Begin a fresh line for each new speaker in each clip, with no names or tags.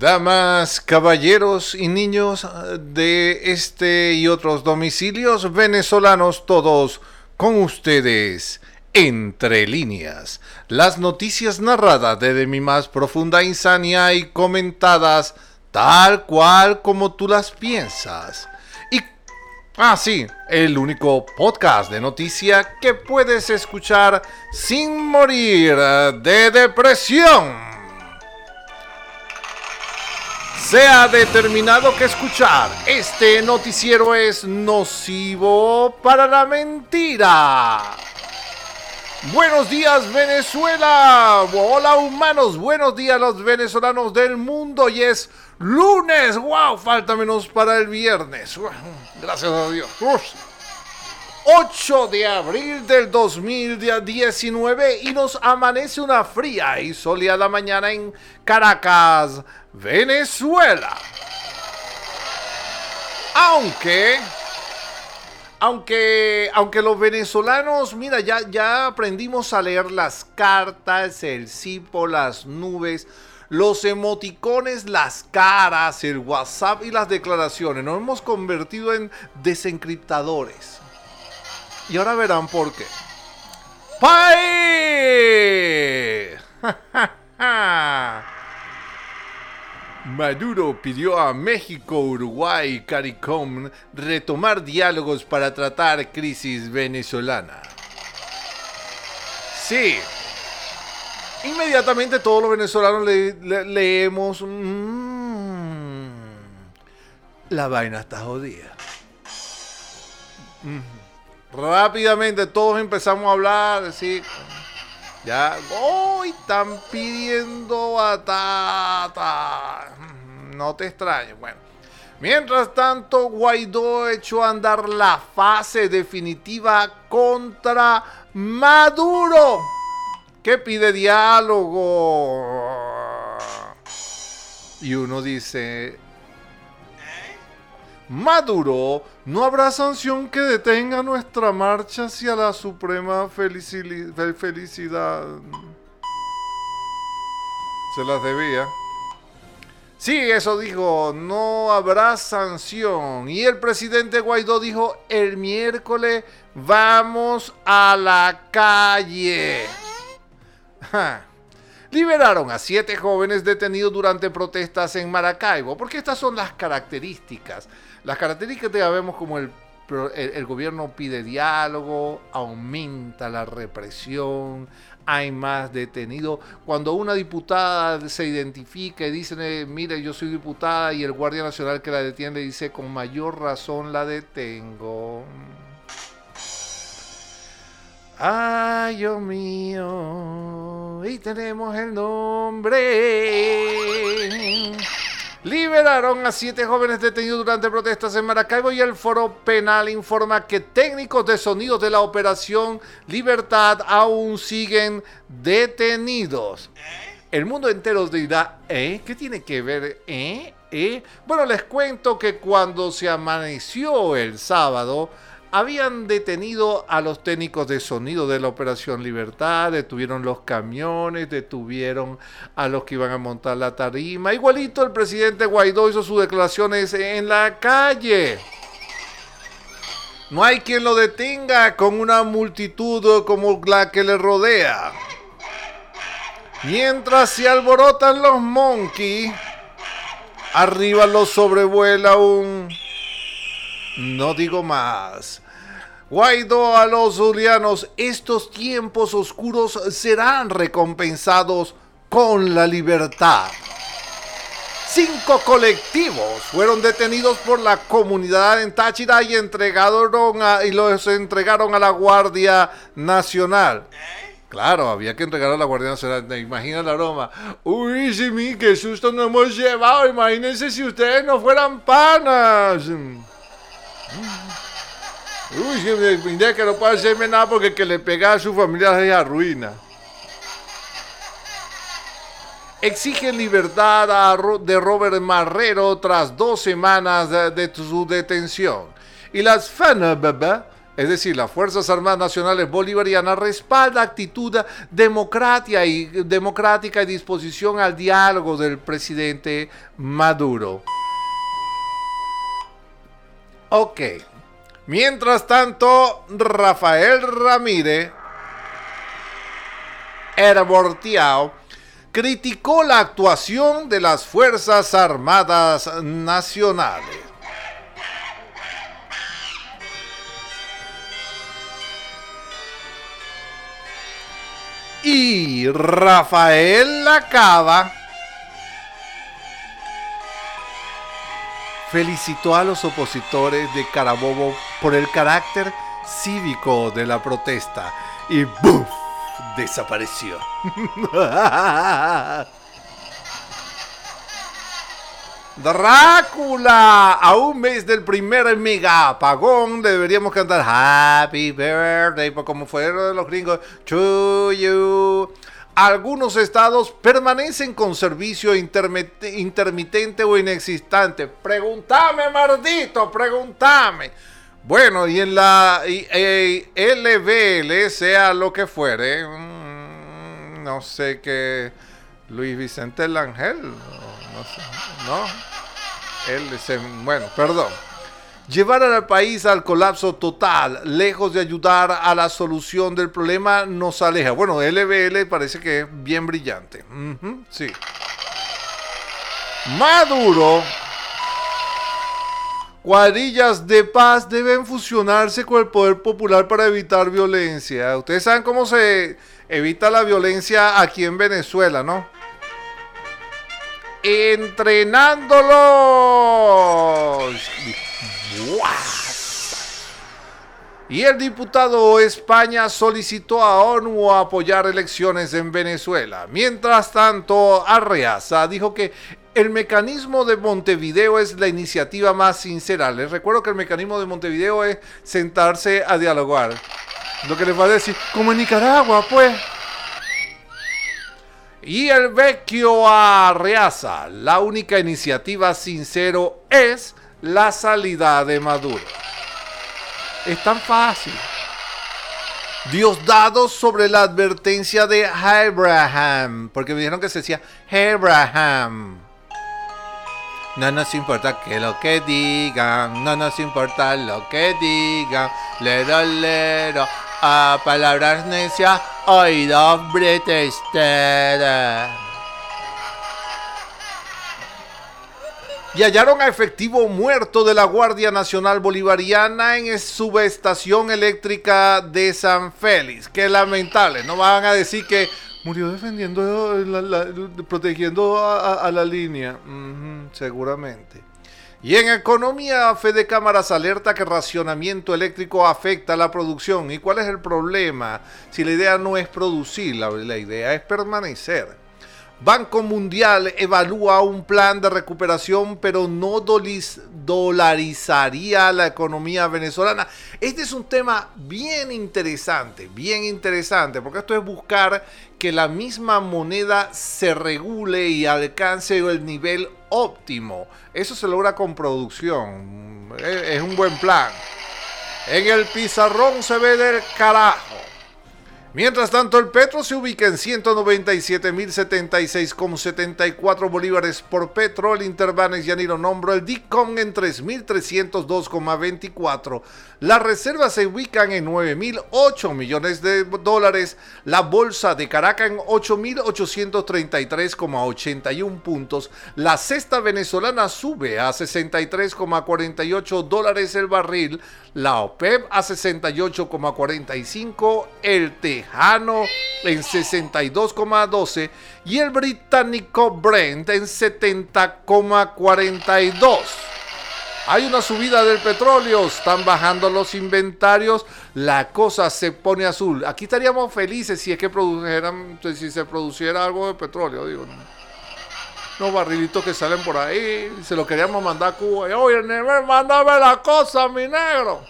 Damas, caballeros y niños de este y otros domicilios venezolanos todos con ustedes. Entre líneas, las noticias narradas desde mi más profunda insania y comentadas tal cual como tú las piensas. Y, ah sí, el único podcast de noticia que puedes escuchar sin morir de depresión. Se ha determinado que escuchar este noticiero es nocivo para la mentira. Buenos días Venezuela. Hola humanos. Buenos días los venezolanos del mundo. Y es lunes. Wow, falta menos para el viernes. Gracias a Dios. 8 de abril del 2019 y nos amanece una fría y soleada mañana en Caracas, Venezuela. Aunque, aunque, aunque los venezolanos, mira, ya, ya aprendimos a leer las cartas, el cipo, las nubes, los emoticones, las caras, el WhatsApp y las declaraciones. Nos hemos convertido en desencriptadores. Y ahora verán por qué. ¡Pai! Maduro pidió a México, Uruguay y CARICOM retomar diálogos para tratar crisis venezolana. Sí. Inmediatamente todos los venezolanos leemos... Mmm, la vaina está jodida. Rápidamente todos empezamos a hablar, decir, ya, hoy están pidiendo batata. No te extrañes, bueno. Mientras tanto, Guaidó echó a andar la fase definitiva contra Maduro, que pide diálogo. Y uno dice, Maduro, no habrá sanción que detenga nuestra marcha hacia la suprema felicidad. Se las debía. Sí, eso dijo, no habrá sanción. Y el presidente Guaidó dijo, el miércoles vamos a la calle. Liberaron a siete jóvenes detenidos durante protestas en Maracaibo, porque estas son las características las características ya vemos como el, gobierno pide diálogo, aumenta la represión, hay más detenidos. Cuando una diputada se identifica y dice, mire, yo soy diputada y el Guardia Nacional que la detiene dice, con mayor razón la detengo. Ay, Dios mío, y tenemos el nombre. Liberaron a siete jóvenes detenidos durante protestas en Maracaibo y el foro penal informa que técnicos de sonidos de la operación Libertad aún siguen detenidos. El mundo entero dirá, ¿eh? ¿Qué tiene que ver? ¿Eh? ¿Eh? Bueno, les cuento que cuando se amaneció el sábado, habían detenido a los técnicos de sonido de la Operación Libertad, detuvieron los camiones, detuvieron a los que iban a montar la tarima. Igualito el presidente Guaidó hizo sus declaraciones en la calle. No hay quien lo detenga con una multitud como la que le rodea. Mientras se alborotan los monkeys, arriba los sobrevuela un no digo más. Guaidó a los zulianos, estos tiempos oscuros serán recompensados con la libertad. Cinco colectivos fueron detenidos por la comunidad en Táchira y, entregaron y los entregaron a la Guardia Nacional. Claro, había que entregar a la Guardia Nacional. Imagina la broma. Uy, sí, qué susto nos hemos llevado. Imagínense si ustedes no fueran panas. Uy, que que no puede hacerme nada porque que le pega a su familia se arruina. Exige libertad de Robert Marrero tras dos semanas de, su detención. Y las FANABB, es decir, las Fuerzas Armadas Nacionales Bolivarianas, respalda actitud democrática y, democrática y disposición al diálogo del presidente Maduro. Ok. Mientras tanto, Rafael Ramírez, Herbortiao, criticó la actuación de las Fuerzas Armadas Nacionales. Y Rafael Lacaba felicitó a los opositores de Carabobo por el carácter cívico de la protesta y ¡buf! desapareció. Drácula, a un mes del primer mega apagón deberíamos cantar Happy Birthday, como fueron los gringos, to you. Algunos estados permanecen con servicio intermitente o inexistente. Pregúntame, maldito, pregúntame. Bueno, y en la eh, LBL, sea lo que fuere, mm, no sé qué, Luis Vicente Langel, no sé, ¿no? Él se, bueno, perdón. Llevar al país al colapso total, lejos de ayudar a la solución del problema, nos aleja. Bueno, LBL parece que es bien brillante. sí. Maduro. Cuadrillas de paz deben fusionarse con el poder popular para evitar violencia. Ustedes saben cómo se evita la violencia aquí en Venezuela, ¿no? entrenándolos. Y el diputado España solicitó a ONU apoyar elecciones en Venezuela. Mientras tanto, Arreaza dijo que el mecanismo de Montevideo es la iniciativa más sincera. Les recuerdo que el mecanismo de Montevideo es sentarse a dialogar. Lo que les va a decir, como en Nicaragua, pues. Y el vecchio Arreaza, la única iniciativa sincero es la salida de Maduro. Es tan fácil. Dios dado sobre la advertencia de Abraham, porque me dijeron que se decía Abraham. No nos importa que lo que digan, no nos importa lo que digan, lero, lero, a palabras necias, oídos. Y hallaron a efectivo muerto de la Guardia Nacional Bolivariana en subestación eléctrica de San Félix. Qué lamentable, no van a decir que murió defendiendo, protegiendo a, la línea. seguramente. Y en economía, Fede Cámaras alerta que racionamiento eléctrico afecta la producción. ¿Y cuál es el problema? Si la idea no es producir, la idea es permanecer. Banco Mundial evalúa un plan de recuperación, pero no dolarizaría la economía venezolana. Este es un tema bien interesante, bien interesante, porque esto es buscar que la misma moneda se regule y alcance el nivel óptimo. Eso se logra con producción. Es un buen plan. En el pizarrón se ve del carajo. Mientras tanto, el petro se ubica en 197.076,74 bolívares por petro. El Interbanes Yaniro Nombro, el DICOM en 3.302,24. Las reservas se ubican en 9.008 millones de dólares. La bolsa de Caracas en 8.833,81 puntos. La cesta venezolana sube a 63,48 dólares el barril. La OPEP a 68,45. El Tejano en 62,12. Y el británico Brent en 70,42. Hay una subida del petróleo, están bajando los inventarios, la cosa se pone azul. Aquí estaríamos felices si es que produjeran, si se produciera algo de petróleo, digo. Los barrilitos que salen por ahí, se lo queríamos mandar a Cuba. Y, Oye, la cosa, mi negro.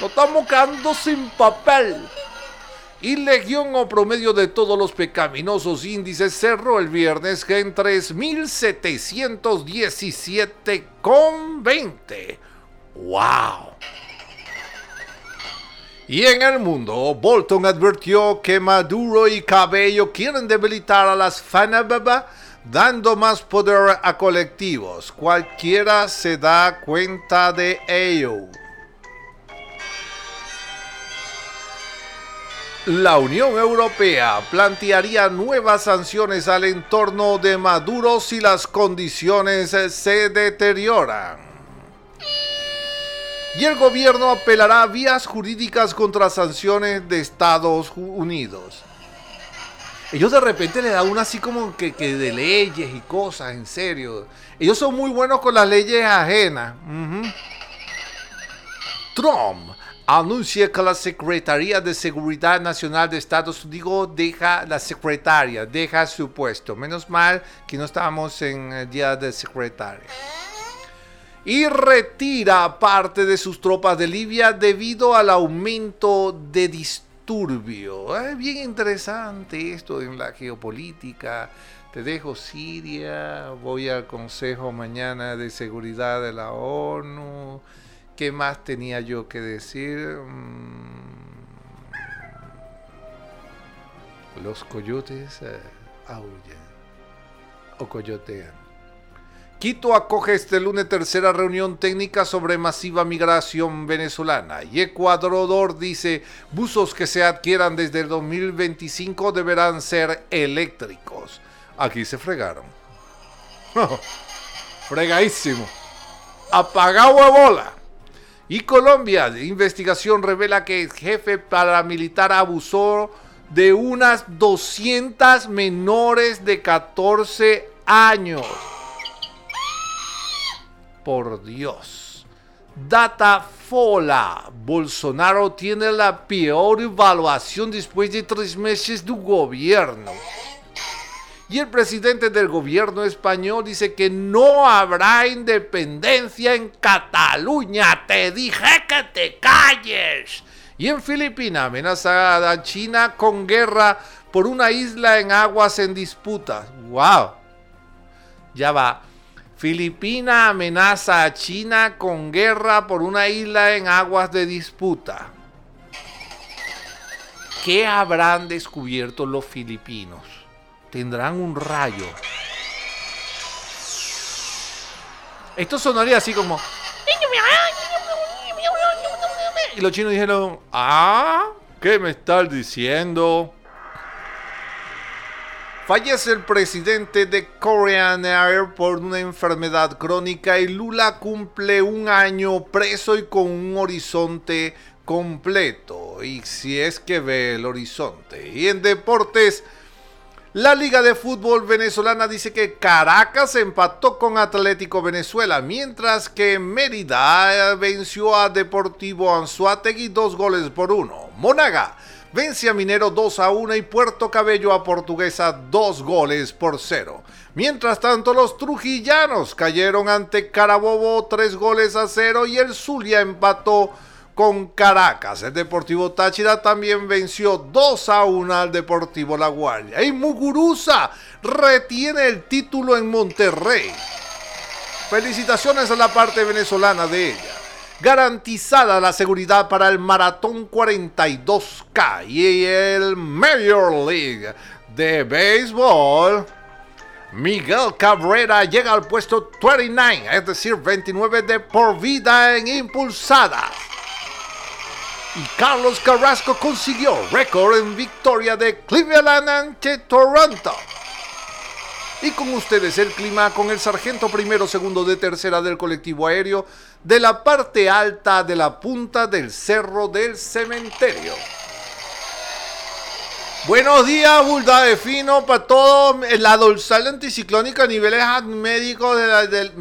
Nos estamos quedando sin papel y Legión o promedio de todos los pecaminosos índices cerró el viernes en 3.717,20. ¡Wow! Y en el mundo, Bolton advirtió que Maduro y Cabello quieren debilitar a las Fanababa dando más poder a colectivos. Cualquiera se da cuenta de ello. La Unión Europea plantearía nuevas sanciones al entorno de Maduro si las condiciones se deterioran y el gobierno apelará a vías jurídicas contra sanciones de Estados Unidos. Ellos de repente le dan una así como que, de leyes y cosas, en serio. Ellos son muy buenos con las leyes ajenas. Trump anuncia que la Secretaría de Seguridad Nacional de Estados Unidos deja la secretaria, deja su puesto. Menos mal que no estábamos en el día de secretaria y retira parte de sus tropas de Libia debido al aumento de disturbio. Es bien interesante esto en la geopolítica. Te dejo Siria, voy al Consejo mañana de Seguridad de la ONU. ¿Qué más tenía yo que decir? Mm. Los coyotes eh, aullan o coyotean. Quito acoge este lunes tercera reunión técnica sobre masiva migración venezolana y Ecuador dice buzos que se adquieran desde el 2025 deberán ser eléctricos. Aquí se fregaron. Fregadísimo. Apagado a bola. Y Colombia, investigación revela que el jefe paramilitar abusó de unas 200 menores de 14 años por Dios. Data Fola. Bolsonaro tiene la peor evaluación después de tres meses de gobierno. Y el presidente del gobierno español dice que no habrá independencia en Cataluña. Te dije que te calles. Y en Filipinas amenaza a China con guerra por una isla en aguas en disputa. ¡Wow! Ya va. Filipina amenaza a China con guerra por una isla en aguas de disputa. ¿Qué habrán descubierto los filipinos? Tendrán un rayo. Esto sonaría así como... Y los chinos dijeron, ah, ¿qué me estás diciendo? Fallece el presidente de Korean Air por una enfermedad crónica y Lula cumple un año preso y con un horizonte completo. Y si es que ve el horizonte. Y en deportes, la Liga de Fútbol Venezolana dice que Caracas empató con Atlético Venezuela, mientras que Mérida venció a Deportivo Anzuategui dos goles por uno. Monaga vence a Minero 2 a 1 y Puerto Cabello a Portuguesa 2 goles por 0. Mientras tanto, los trujillanos cayeron ante Carabobo 3 goles a 0 y el Zulia empató con Caracas. El Deportivo Táchira también venció 2 a 1 al Deportivo La Guardia. Y Muguruza retiene el título en Monterrey. Felicitaciones a la parte venezolana de ella garantizada la seguridad para el Maratón 42K y el Major League de Béisbol. Miguel Cabrera llega al puesto 29, es decir, 29 de por vida en impulsada. Y Carlos Carrasco consiguió récord en victoria de Cleveland ante Toronto. Y con ustedes el clima con el sargento primero, segundo de tercera del colectivo aéreo de la parte alta de la punta del cerro del cementerio. Buenos días, Bulda de para todo. La dorsal anticiclónica a niveles médicos, de la, del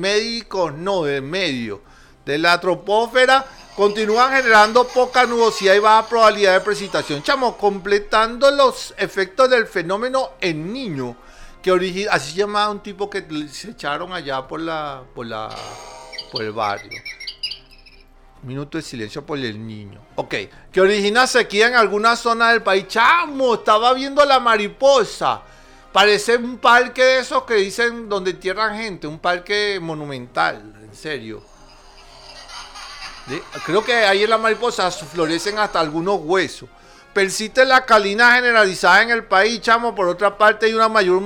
no, del medio, de la tropósfera, continúan generando poca nubosidad y baja probabilidad de precipitación. Chamo, completando los efectos del fenómeno en niño que así se llamaba un tipo que se echaron allá por la, por la, por el barrio. Minuto de silencio por el niño. Ok, que origina sequía en alguna zona del país. Chamo, estaba viendo la mariposa. Parece un parque de esos que dicen donde entierran gente, un parque monumental, en serio. Creo que ahí en la mariposa florecen hasta algunos huesos. Persiste la calina generalizada en el país, chamo. Por otra parte, hay una mayor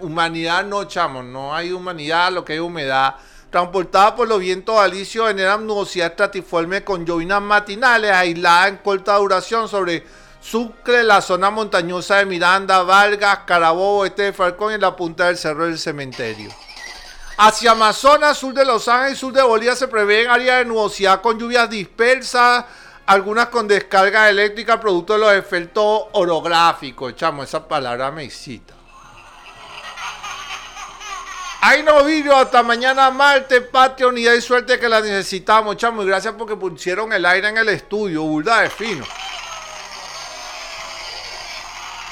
humanidad, no, chamo. No hay humanidad, lo que hay humedad. Transportada por los vientos alisios, generan nubosidad estratiforme con llovinas matinales aisladas en corta duración sobre Sucre, la zona montañosa de Miranda, Vargas, Carabobo, este de Falcón y la punta del Cerro del Cementerio. Hacia Amazonas, sur de Los Ángeles y sur de Bolivia se prevén áreas de nubosidad con lluvias dispersas, algunas con descarga eléctrica producto de los efectos orográficos. Chamo, esa palabra me excita. Ay, no, vídeo, hasta mañana martes, patria, unidad y suerte que la necesitamos, chamo. Y gracias porque pusieron el aire en el estudio, burda de fino.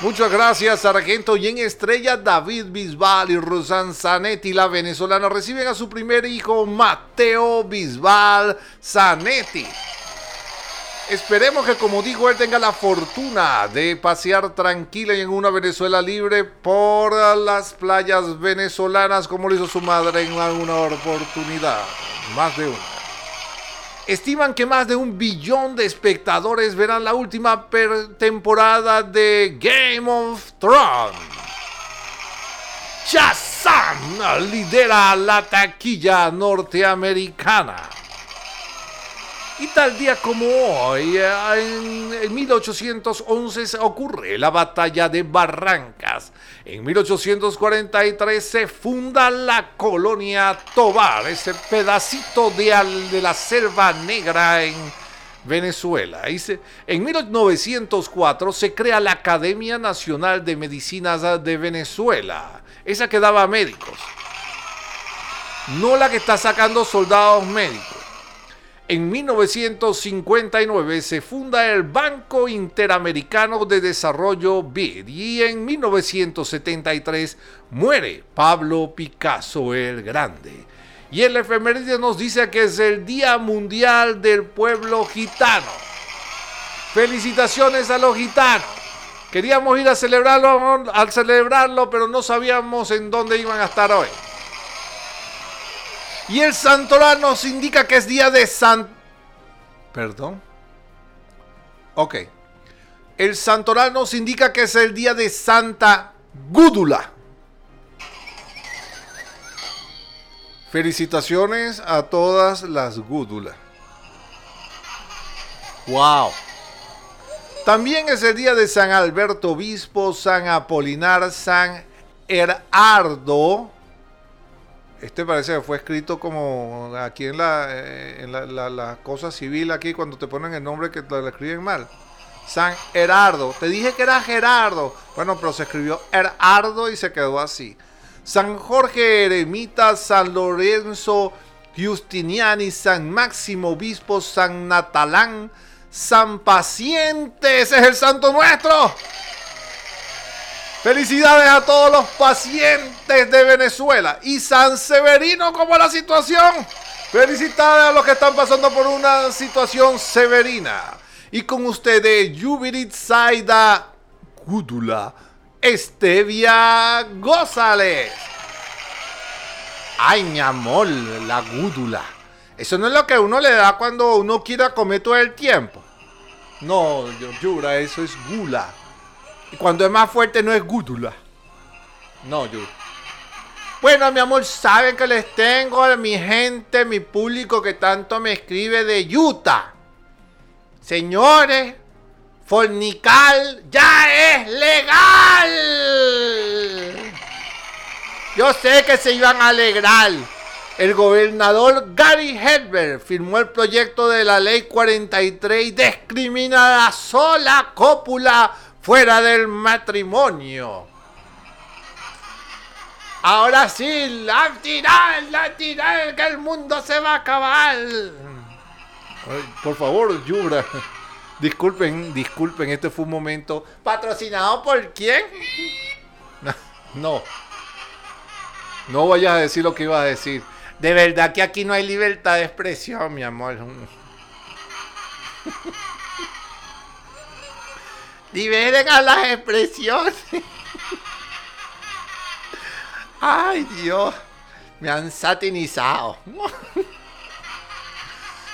Muchas gracias, Sargento. Y en estrella, David Bisbal y Rosan Zanetti, la venezolana, reciben a su primer hijo, Mateo Bisbal Zanetti. Esperemos que, como dijo él, tenga la fortuna de pasear tranquila y en una Venezuela libre por las playas venezolanas, como lo hizo su madre en alguna oportunidad. Más de una. Estiman que más de un billón de espectadores verán la última temporada de Game of Thrones. Shazam lidera la taquilla norteamericana. Y tal día como hoy, en 1811 ocurre la batalla de Barrancas. En 1843 se funda la colonia Tobar, ese pedacito de, de la selva negra en Venezuela. En 1904 se crea la Academia Nacional de Medicinas de Venezuela, esa que daba médicos, no la que está sacando soldados médicos. En 1959 se funda el Banco Interamericano de Desarrollo BID y en 1973 muere Pablo Picasso el Grande. Y el efeméride nos dice que es el Día Mundial del Pueblo Gitano. Felicitaciones a los gitanos. Queríamos ir a celebrarlo, a celebrarlo, pero no sabíamos en dónde iban a estar hoy. Y el santoral nos indica que es día de San... Perdón. Ok. El santoral nos indica que es el día de Santa Gúdula. Felicitaciones a todas las gúdulas. Wow. También es el día de San Alberto Obispo, San Apolinar, San Erardo, este parece que fue escrito como aquí en la, eh, en la, cosa civil, aquí cuando te ponen el nombre que lo escriben mal. San Gerardo. Te dije que era Gerardo. Bueno, pero se escribió Gerardo y se quedó así. San Jorge Eremita, San Lorenzo Justiniani, San Máximo Obispo, San Natalán, San Paciente. Ese es el santo nuestro. Felicidades a todos los pacientes de Venezuela. Y San Severino, ¿cómo la situación? Felicidades a los que están pasando por una situación severina. Y con ustedes, Yubirit Saida Gudula Estevia Gózales. Ay, mi amor, la gúdula. Eso no es lo que uno le da cuando uno quiera comer todo el tiempo. No, Yura, eso es gula. Y cuando es más fuerte no es gúdula. No, yo. Bueno, mi amor, saben que les tengo a mi gente, mi público que tanto me escribe de Utah. Señores, fornical ya es legal. Yo sé que se iban a alegrar. El gobernador Gary Herbert firmó el proyecto de la ley 43 y discrimina la sola cópula fuera del matrimonio. Ahora sí, la tirar, la tirar, que el mundo se va a acabar. por favor, Yura. Disculpen, disculpen, este fue un momento patrocinado por quién. No. No vayas a decir lo que iba a decir. De verdad que aquí no hay libertad de expresión, mi amor. Liberen a las expresiones. Ay, Dios. Me han satinizado.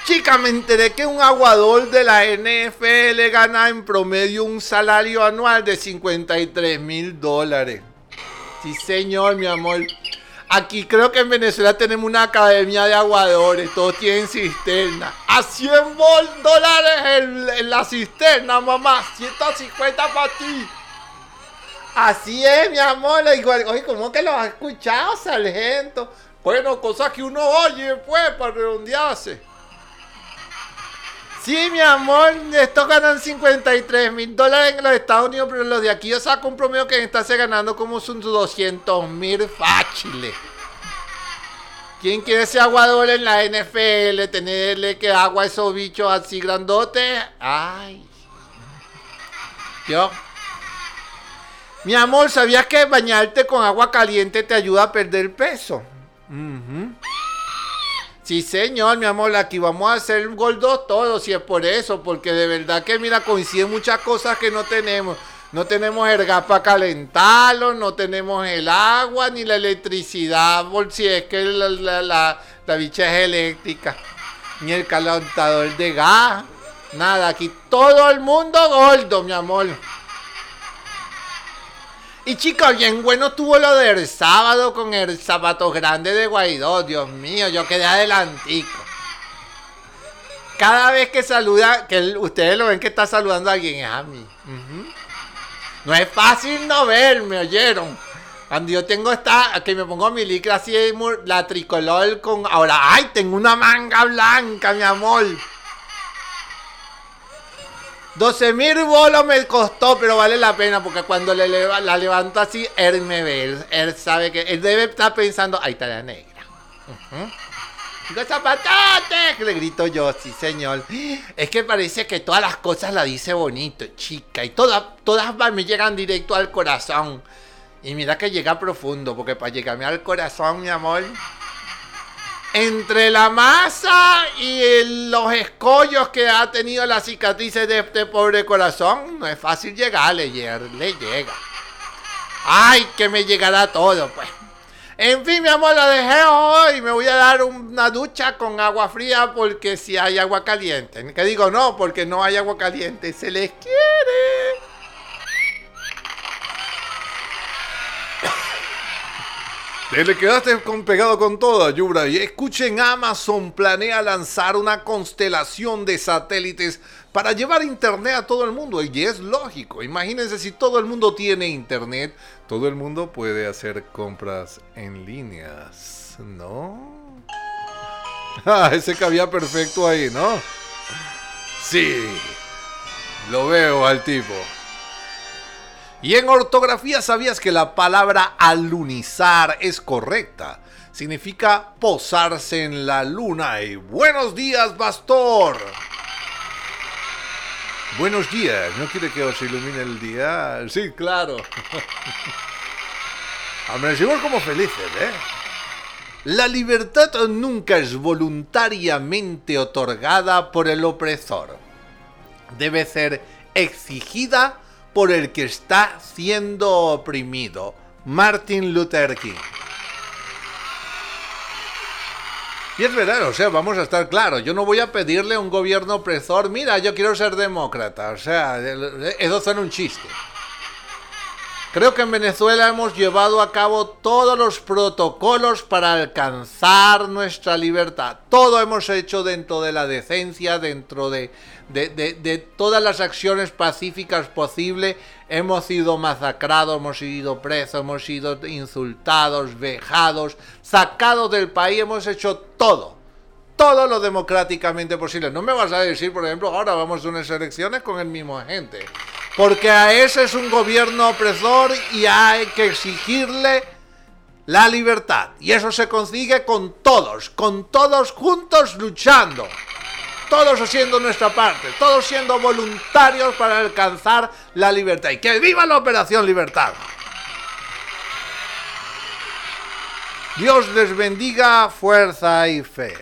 Chica, me enteré que un aguador de la NFL gana en promedio un salario anual de 53 mil dólares. Sí, señor, mi amor. Aquí creo que en Venezuela tenemos una academia de aguadores, todos tienen cisterna. A 100 dólares en, la cisterna, mamá. 150 para ti. Así es, mi amor. Igual, oye, ¿cómo que lo has escuchado, sargento? Bueno, cosas que uno oye, pues, para redondearse. Sí, mi amor, estos ganan 53 mil dólares en los Estados Unidos, pero los de aquí yo saco un promedio que está ganando como sus 200 mil fáciles. ¿Quién quiere ser aguador en la NFL? Tenerle que agua a esos bichos así grandotes. Ay. Yo. Mi amor, ¿sabías que bañarte con agua caliente te ayuda a perder peso? Sí, señor, mi amor, aquí vamos a hacer gordos todos, si es por eso, porque de verdad que, mira, coinciden muchas cosas que no tenemos. No tenemos el gas para calentarlo, no tenemos el agua ni la electricidad, por si es que la, la, bicha es eléctrica, ni el calentador de gas, nada, aquí todo el mundo gordo, mi amor. Y chicos, bien bueno tuvo lo del sábado con el zapato grande de Guaidó. Dios mío, yo quedé adelantico. Cada vez que saluda, que ustedes lo ven que está saludando a alguien, es a mí. No es fácil no verme, oyeron. Cuando yo tengo esta, que me pongo mi licra así, la tricolor con. Ahora, ¡ay! Tengo una manga blanca, mi amor. 12 mil bolos me costó, pero vale la pena porque cuando la levanto así, él me ve. Él, sabe que él debe estar pensando, ahí está la negra. Digo, zapatate, le grito yo, sí señor. Es que parece que todas las cosas las dice bonito, chica. Y todas, todas me llegan directo al corazón. Y mira que llega profundo, porque para llegarme al corazón, mi amor, entre la masa y los escollos que ha tenido las cicatrices de este pobre corazón, no es fácil llegarle, le llega. Ay, que me llegará todo, pues. En fin, mi amor, la dejé hoy. Me voy a dar una ducha con agua fría porque si hay agua caliente. Que digo no, porque no hay agua caliente. Se les quiere. Te le quedaste con, pegado con toda, Yura. Y escuchen, Amazon planea lanzar una constelación de satélites para llevar internet a todo el mundo. Y es lógico. Imagínense si todo el mundo tiene internet, todo el mundo puede hacer compras en líneas, ¿no? Ah, ese cabía perfecto ahí, ¿no? Sí, lo veo al tipo. Y en ortografía sabías que la palabra alunizar es correcta. Significa posarse en la luna. Y buenos días, pastor. Buenos días. ¿No quiere que os ilumine el día? Sí, claro. Amanecimos como felices, ¿eh? La libertad nunca es voluntariamente otorgada por el opresor. Debe ser exigida por el que está siendo oprimido, Martin Luther King. Y es verdad, o sea, vamos a estar claros, yo no voy a pedirle a un gobierno opresor, mira, yo quiero ser demócrata, o sea, eso son un chiste. Creo que en Venezuela hemos llevado a cabo todos los protocolos para alcanzar nuestra libertad. Todo hemos hecho dentro de la decencia, dentro de, de, todas las acciones pacíficas posibles. Hemos sido masacrados, hemos sido presos, hemos sido insultados, vejados, sacados del país, hemos hecho todo. Todo lo democráticamente posible. No me vas a decir, por ejemplo, ahora vamos a unas elecciones con el mismo agente. Porque a ese es un gobierno opresor y hay que exigirle la libertad. Y eso se consigue con todos, con todos juntos luchando. Todos haciendo nuestra parte, todos siendo voluntarios para alcanzar la libertad. Y que viva la Operación Libertad. Dios les bendiga fuerza y fe.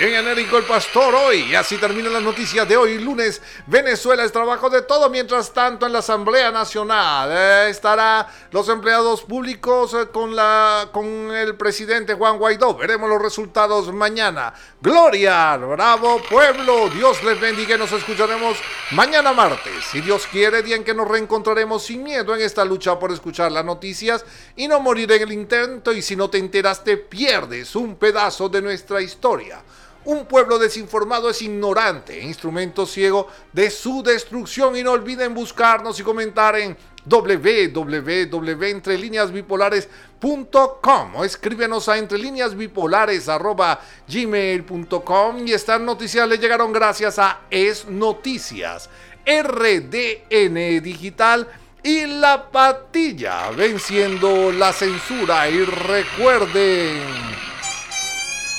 En Enérico el Pastor hoy. Y así terminan las noticias de hoy, lunes. Venezuela es trabajo de todo. Mientras tanto, en la Asamblea Nacional eh, estará los empleados públicos eh, con, la, con el presidente Juan Guaidó. Veremos los resultados mañana. Gloria, bravo pueblo. Dios les bendiga y nos escucharemos mañana martes. Si Dios quiere, día en que nos reencontraremos sin miedo en esta lucha por escuchar las noticias y no morir en el intento. Y si no te enteraste, pierdes un pedazo de nuestra historia. Un pueblo desinformado es ignorante, instrumento ciego de su destrucción. Y no olviden buscarnos y comentar en www.entrelineasbipolares.com o escríbenos a entrelineasbipolares.gmail.com y estas noticias le llegaron gracias a Es Noticias, RDN Digital y La Patilla, venciendo la censura. Y recuerden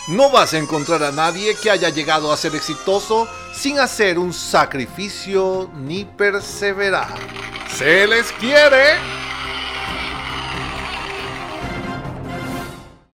no vas a encontrar a nadie que haya llegado a ser exitoso sin hacer un sacrificio ni perseverar. Se les quiere.